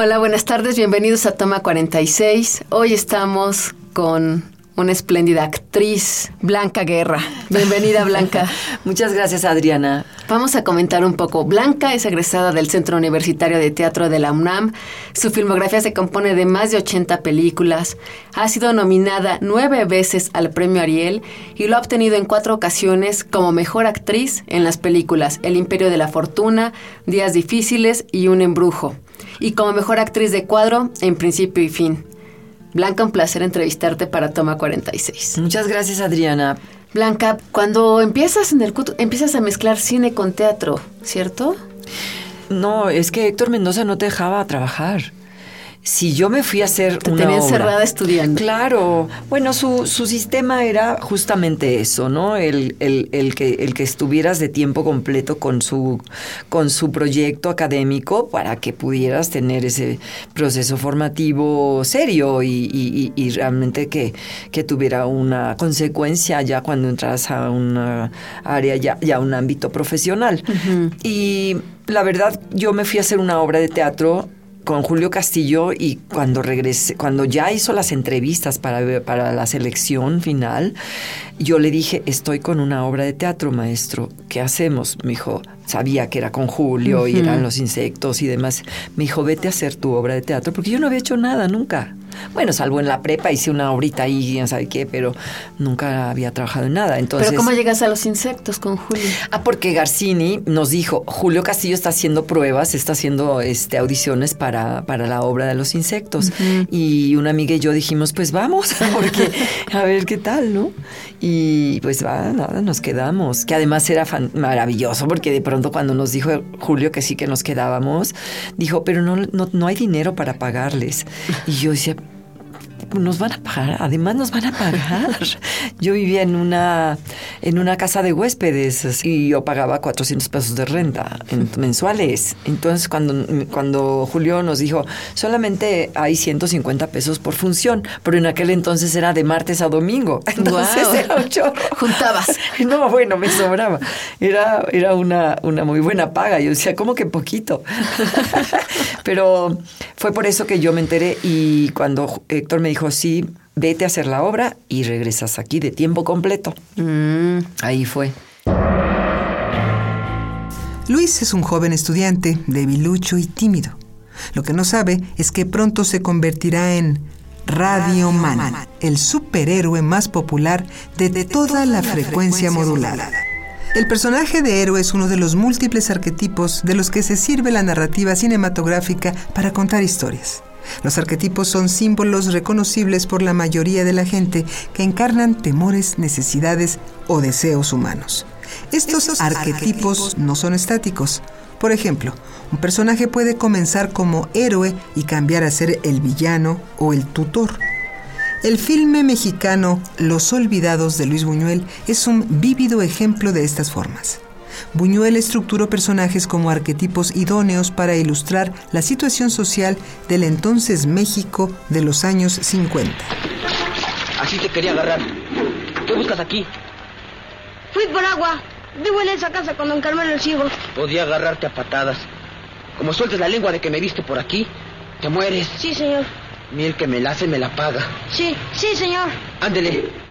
Hola, buenas tardes, bienvenidos a Toma 46. Hoy estamos con una espléndida actriz, Blanca Guerra. Bienvenida, Blanca. Muchas gracias, Adriana. Vamos a comentar un poco. Blanca es egresada del Centro Universitario de Teatro de la UNAM. Su filmografía se compone de más de 80 películas. Ha sido nominada nueve veces al Premio Ariel y lo ha obtenido en cuatro ocasiones como mejor actriz en las películas El Imperio de la Fortuna, Días Difíciles y Un Embrujo. Y como mejor actriz de cuadro en Principio y Fin. Blanca, un placer entrevistarte para Toma 46. Muchas gracias, Adriana. Blanca, cuando empiezas en el CUT, empiezas a mezclar cine con teatro, ¿cierto? No, es que Héctor Mendoza no te dejaba trabajar. Si yo me fui a hacer Te una tenía encerrada estudiando. Claro. Bueno, su, su sistema era justamente eso, ¿no? El, el, el que, el que estuvieras de tiempo completo con su, con su proyecto académico para que pudieras tener ese proceso formativo serio y, y- realmente que, que tuviera una consecuencia ya cuando entras a una área, ya, ya a un ámbito profesional. Y la verdad, yo me fui a hacer una obra de teatro con Julio Castillo y cuando regresé, cuando ya hizo las entrevistas para, para la selección final, yo le dije, estoy con una obra de teatro, maestro, ¿qué hacemos? Me dijo, sabía que era con Julio y eran los insectos y demás. Me dijo, vete a hacer tu obra de teatro, porque yo no había hecho nada nunca. Bueno, salvo en la prepa, hice una horita ahí, ya sabe qué, pero nunca había trabajado en nada. Entonces, Pero ¿cómo llegas a los insectos con Julio? Ah, porque Garcini nos dijo, Julio Castillo está haciendo pruebas, está haciendo este, audiciones para, para la obra de los insectos. Y una amiga y yo dijimos, pues vamos, porque a ver qué tal, ¿no? Y pues va, nada, nos quedamos. Que además era fan- maravilloso, porque de pronto cuando nos dijo Julio que sí que nos quedábamos, dijo, pero no, no, no hay dinero para pagarles. Y yo decía, nos van a pagar, además nos van a pagar. Yo vivía en una en una casa de huéspedes y yo pagaba 400 pesos de renta en- mensuales. Entonces cuando cuando Julio nos dijo, solamente hay 150 pesos por función, pero en aquel entonces era de martes a domingo. Entonces Guau. era un chorro. Juntabas. No, bueno, me sobraba. Era, era una, una muy buena paga. Yo decía, ¿cómo que poquito? Pero fue por eso que yo me enteré y cuando Héctor me dijo, sí, vete a hacer la obra y regresas aquí de tiempo completo. Mm, Ahí fue. Luis es un joven estudiante, debilucho y tímido. Lo que no sabe es que pronto se convertirá en Radio Man, el superhéroe más popular de toda la frecuencia modulada. El personaje de héroe es uno de los múltiples arquetipos de los que se sirve la narrativa cinematográfica para contar historias. Los arquetipos son símbolos reconocibles por la mayoría de la gente que encarnan temores, necesidades o deseos humanos. Estos arquetipos no son estáticos. Por ejemplo, un personaje puede comenzar como héroe y cambiar a ser el villano o el tutor. El filme mexicano Los Olvidados de Luis Buñuel es un vívido ejemplo de estas formas. Buñuel estructuró personajes como arquetipos idóneos para ilustrar la situación social del entonces México de los años 50. Así te quería agarrar. ¿Qué buscas aquí? Fui por agua. Vivo en esa casa con don Carmelo el Ciego. Podía agarrarte a patadas. Como sueltes la lengua de que me viste por aquí, te mueres. Sí, señor. Miel que me la hace me la paga. Sí, sí, señor. Ándele.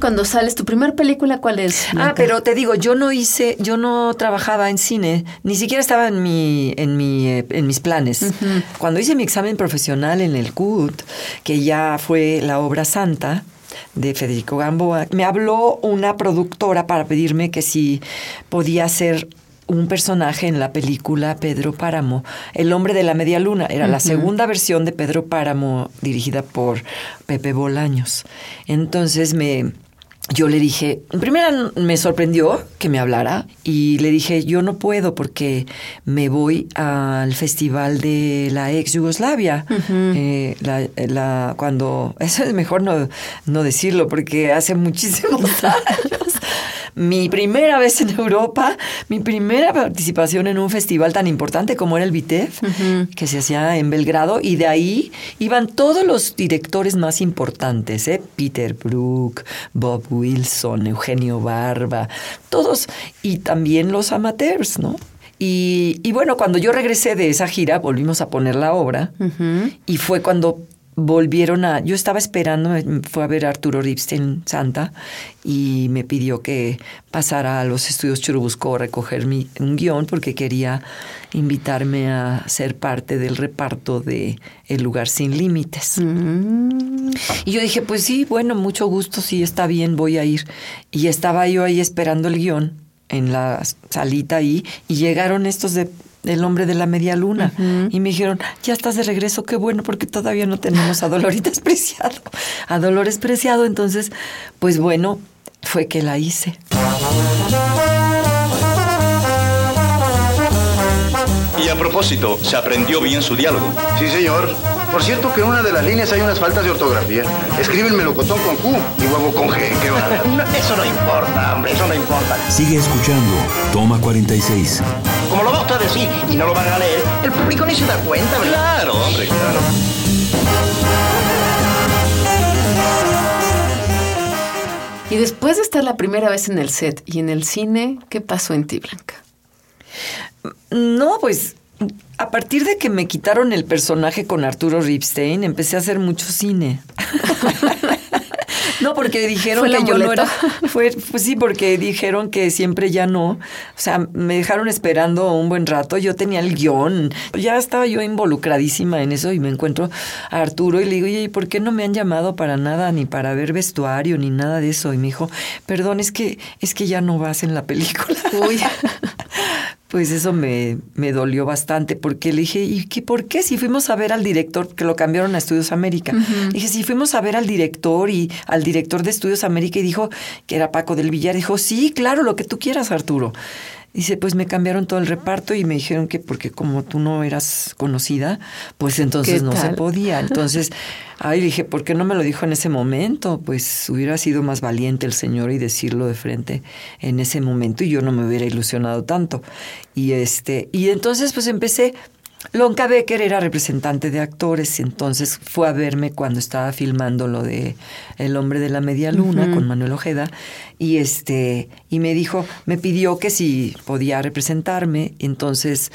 Cuando sales, ¿tu primer película cuál es? Ah, pero te digo, yo no hice, yo no trabajaba en cine, ni siquiera estaba en mi, en mi, eh, en mis planes. Cuando hice mi examen profesional en el CUT, que ya fue la obra santa, de Federico Gamboa. Me habló una productora para pedirme que si podía hacer un personaje en la película Pedro Páramo, El hombre de la media luna. Era la segunda versión de Pedro Páramo dirigida por Pepe Bolaños. Entonces me yo le dije, en primera me sorprendió que me hablara y le dije, yo no puedo porque me voy al festival de la ex Yugoslavia. Eh, la, la- cuando, eso es mejor no, no decirlo porque hace muchísimos años. Mi primera vez en Europa, mi primera participación en un festival tan importante como era el VITEF, que se hacía en Belgrado, y de ahí iban todos los directores más importantes, ¿eh? Peter Brook, Bob Wilson, Eugenio Barba, todos, y también los amateurs, ¿no? Y, y bueno, cuando yo regresé de esa gira, volvimos a poner la obra, y fue cuando volvieron a... Yo estaba esperando, me- fue a ver a Arturo Ripstein Santa y me pidió que pasara a los estudios Churubusco a recoger mi, un guion porque quería invitarme a ser parte del reparto de El lugar sin límites. Y yo dije, pues sí, bueno, mucho gusto, sí, está bien, voy a ir. Y estaba yo ahí esperando el guion en la salita ahí y llegaron estos de El hombre de la media luna y me dijeron, ya estás de regreso, qué bueno, porque todavía no tenemos a Doloritas Preciado, a Dolores Preciado, entonces, pues bueno, fue que la hice. Y a propósito, ¿se aprendió bien su diálogo? Sí, señor. Por cierto que en una de las líneas hay unas faltas de ortografía. Escribe el melocotón con Q y huevo con G. Qué bárbaro. eso no importa, hombre, eso no importa. Sigue escuchando. Toma 46. Como lo va usted a decir y no lo van a leer, el público ni se da cuenta, ¿verdad? Claro, hombre, claro. Y después de estar la primera vez en el set y en el cine, ¿qué pasó en ti, Blanca? No, pues a partir de que me quitaron el personaje con Arturo Ripstein, empecé a hacer mucho cine. no, porque dijeron ¿Fue el que yo no era. Fue, pues sí, porque dijeron que siempre ya no. O sea, me dejaron esperando un buen rato. Yo tenía el guion. Ya estaba yo involucradísima en eso y me encuentro a Arturo y le digo, oye, ¿y por qué no me han llamado para nada, ni para ver vestuario, ni nada de eso? Y me dijo, perdón, es que, es que ya no vas en la película. Uy. Pues eso me, me dolió bastante porque le dije, ¿y qué, por qué? Si fuimos a ver al director, que lo cambiaron a Estudios América. Dije, si fuimos a ver al director y al director de Estudios América y dijo que era Paco del Villar, dijo, sí, claro, lo que tú quieras, Arturo. Dice, pues me cambiaron todo el reparto y me dijeron que porque como tú no eras conocida, pues entonces ¿Qué no se podía. Entonces, ay, dije, ¿por qué no me lo dijo en ese momento? Pues hubiera sido más valiente el señor y decirlo de frente en ese momento y yo no me hubiera ilusionado tanto. Y este, y entonces pues empecé Lonca Becker era representante de actores y entonces fue a verme cuando estaba filmando lo de El hombre de la media luna con Manuel Ojeda y este y me dijo, me pidió que si podía representarme, entonces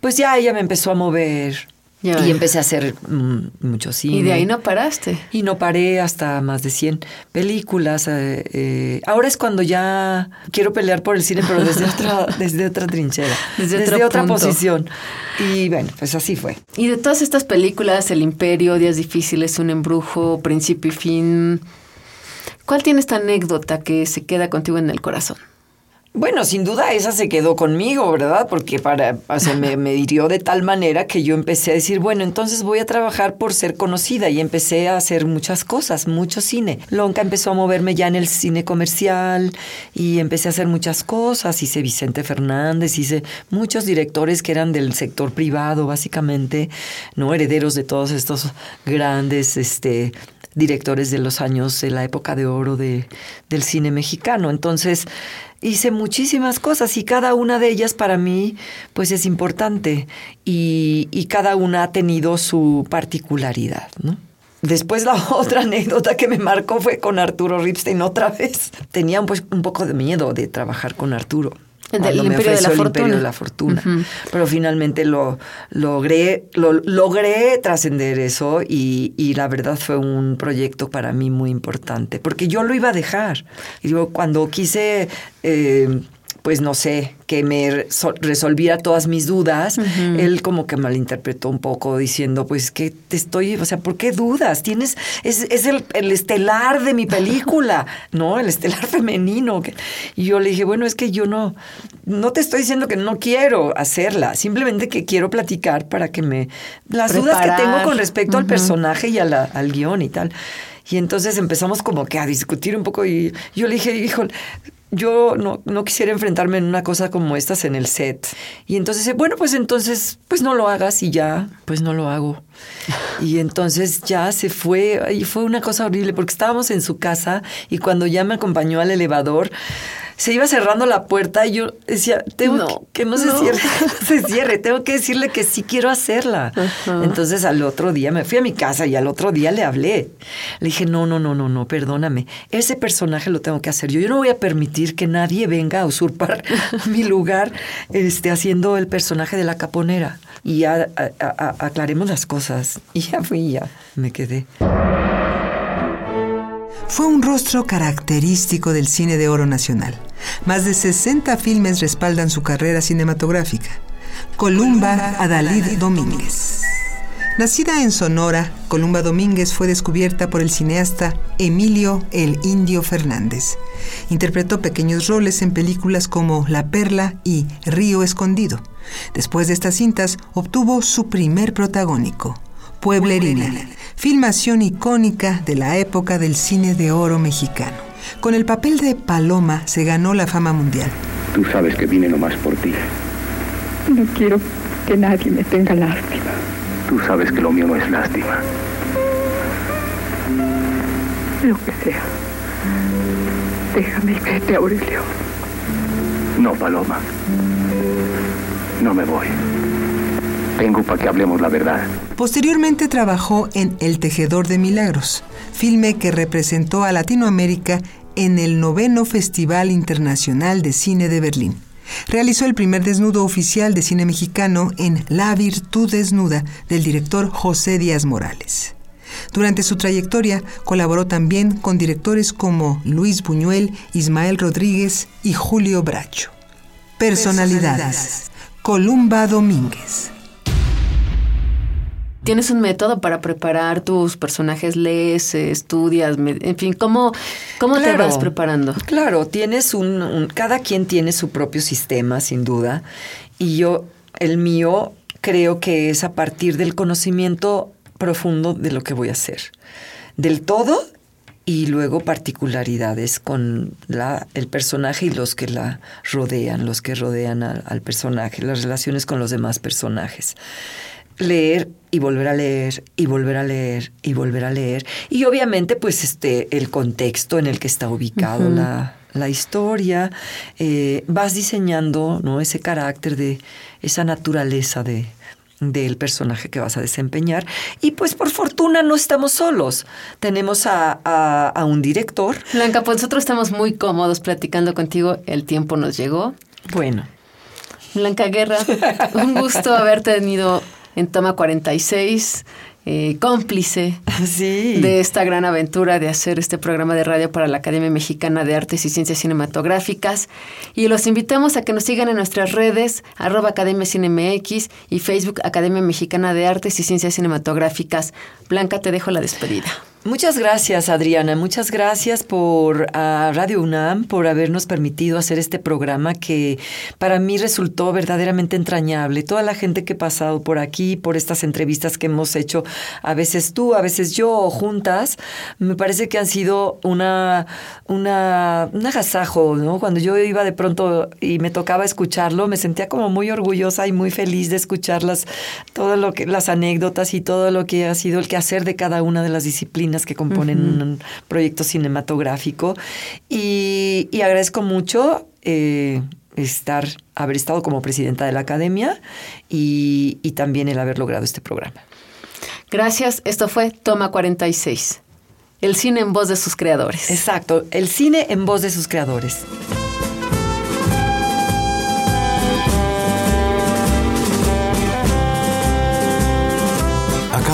pues ya ella me empezó a mover Ya. y empecé a hacer mm, mucho cine. Y de ahí no paraste. Y no paré hasta más de 100 películas. eh, eh, ahora es cuando ya quiero pelear por el cine, pero desde otra, desde otra trinchera, Desde desde, otra posición. Y bueno, pues así fue. Y de todas estas películas, El Imperio, Días Difíciles, Un Embrujo, Principio y Fin, ¿cuál tiene esta anécdota que se queda contigo en el corazón? Bueno, sin duda esa se quedó conmigo, ¿verdad? Porque para, o sea, me, me hirió de tal manera que yo empecé a decir, bueno, entonces voy a trabajar por ser conocida y empecé a hacer muchas cosas, mucho cine. Lonca empezó a moverme ya en el cine comercial y empecé a hacer muchas cosas. Hice Vicente Fernández, hice muchos directores que eran del sector privado, básicamente, no herederos de todos estos grandes, este directores de los años de la época de oro de, del cine mexicano. Entonces, hice muchísimas cosas y cada una de ellas para mí pues es importante y, y cada una ha tenido su particularidad, ¿no? Después la otra anécdota que me marcó fue con Arturo Ripstein otra vez. Tenía pues, un poco de miedo de trabajar con Arturo. El cuando me de la ofreció el. Imperio de la Fortuna. Pero finalmente lo logré, lo, logré trascender eso y, y la verdad fue un proyecto para mí muy importante, porque yo lo iba a dejar. Y digo, cuando quise eh, pues no sé, que me resolviera todas mis dudas, él como que malinterpretó un poco diciendo, pues que te estoy, o sea, ¿por qué dudas? Tienes, es, es el, el, estelar de mi película, ¿no? El estelar femenino. Y yo le dije, bueno, es que yo no, no te estoy diciendo que no quiero hacerla, simplemente que quiero platicar para que me, las dudas que tengo con respecto al personaje y a la, al guion y tal. Y entonces empezamos como que a discutir un poco y yo le dije, hijo, yo no, no, quisiera enfrentarme en una cosa como estas en el set. Y entonces, bueno, pues entonces, pues no lo hagas y ya, pues no lo hago. Y entonces ya se fue, y fue una cosa horrible porque estábamos en su casa y cuando ya me acompañó al elevador, se iba cerrando la puerta y yo decía, tengo que, no se cierre, se cierre, tengo que decirle que sí quiero hacerla. Entonces al otro día me fui a mi casa y al otro día le hablé. Le dije, no, no, no, no, no, perdóname, ese personaje lo tengo que hacer yo. Yo no voy a permitir que nadie venga a usurpar mi lugar este, haciendo el personaje de la caponera. Y ya aclaremos las cosas. Y ya fui, ya me quedé. Fue un rostro característico del cine de oro nacional. Más de 60 filmes respaldan su carrera cinematográfica. Columba Adalid Domínguez. Nacida en Sonora, Columba Domínguez fue descubierta por el cineasta Emilio El Indio Fernández. Interpretó pequeños roles en películas como La Perla y Río Escondido. Después de estas cintas, obtuvo su primer protagónico, Pueblerina, filmación icónica de la época del cine de oro mexicano. Con el papel de Paloma se ganó la fama mundial. Tú sabes que vine nomás por ti. No quiero que nadie me tenga lástima. Tú sabes que lo mío no es lástima. Lo que sea. Déjame que te Aurelio. No, Paloma. No me voy. Vengo para que hablemos la verdad. Posteriormente trabajó en El Tejedor de Milagros, filme que representó a Latinoamérica en el noveno Festival Internacional de Cine de Berlín. Realizó el primer desnudo oficial de cine mexicano en La Virtud Desnuda del director José Díaz Morales. Durante su trayectoria colaboró también con directores como Luis Buñuel, Ismael Rodríguez y Julio Bracho. Personalidades. Columba Domínguez. ¿Tienes un método para preparar tus personajes? ¿Lees, estudias? En fin, ¿cómo, cómo te vas preparando? Claro, tienes un, Cada quien tiene su propio sistema, sin duda. Y yo, el mío, creo que es a partir del conocimiento profundo de lo que voy a hacer. Del todo y luego particularidades con la, el personaje y los que la rodean, los que rodean al personaje, las relaciones con los demás personajes leer y volver a leer y volver a leer y volver a leer. Y obviamente, pues, este, el contexto en el que está ubicado la, la, historia. Eh, vas diseñando, ¿no? Ese carácter de esa naturaleza de del personaje que vas a desempeñar. Y pues por fortuna no estamos solos. Tenemos a, a, a un director. Blanca, pues nosotros estamos muy cómodos platicando contigo. El tiempo nos llegó. Bueno. Blanca Guerra, un gusto haber tenido en Toma 46, eh, cómplice de esta gran aventura de hacer este programa de radio para la Academia Mexicana de Artes y Ciencias Cinematográficas. Y los invitamos a que nos sigan en nuestras redes, arroba Academia CineMX y Facebook Academia Mexicana de Artes y Ciencias Cinematográficas. Blanca, te dejo la despedida. Muchas gracias, Adriana. Muchas gracias por a Radio UNAM por habernos permitido hacer este programa que para mí resultó verdaderamente entrañable. Toda la gente que ha pasado por aquí, por estas entrevistas que hemos hecho, a veces tú, a veces yo, juntas, me parece que han sido una, una, un agasajo, ¿no? Cuando yo iba de pronto y me tocaba escucharlo, me sentía como muy orgullosa y muy feliz de escucharlas, todo lo que, las anécdotas y todo lo que ha sido el quehacer de cada una de las disciplinas que componen un proyecto cinematográfico. Y, agradezco mucho eh, estar, haber estado como presidenta de la academia y, y también el haber logrado este programa. Gracias. Esto fue Toma 46. El cine en voz de sus creadores. Exacto, el cine en voz de sus creadores.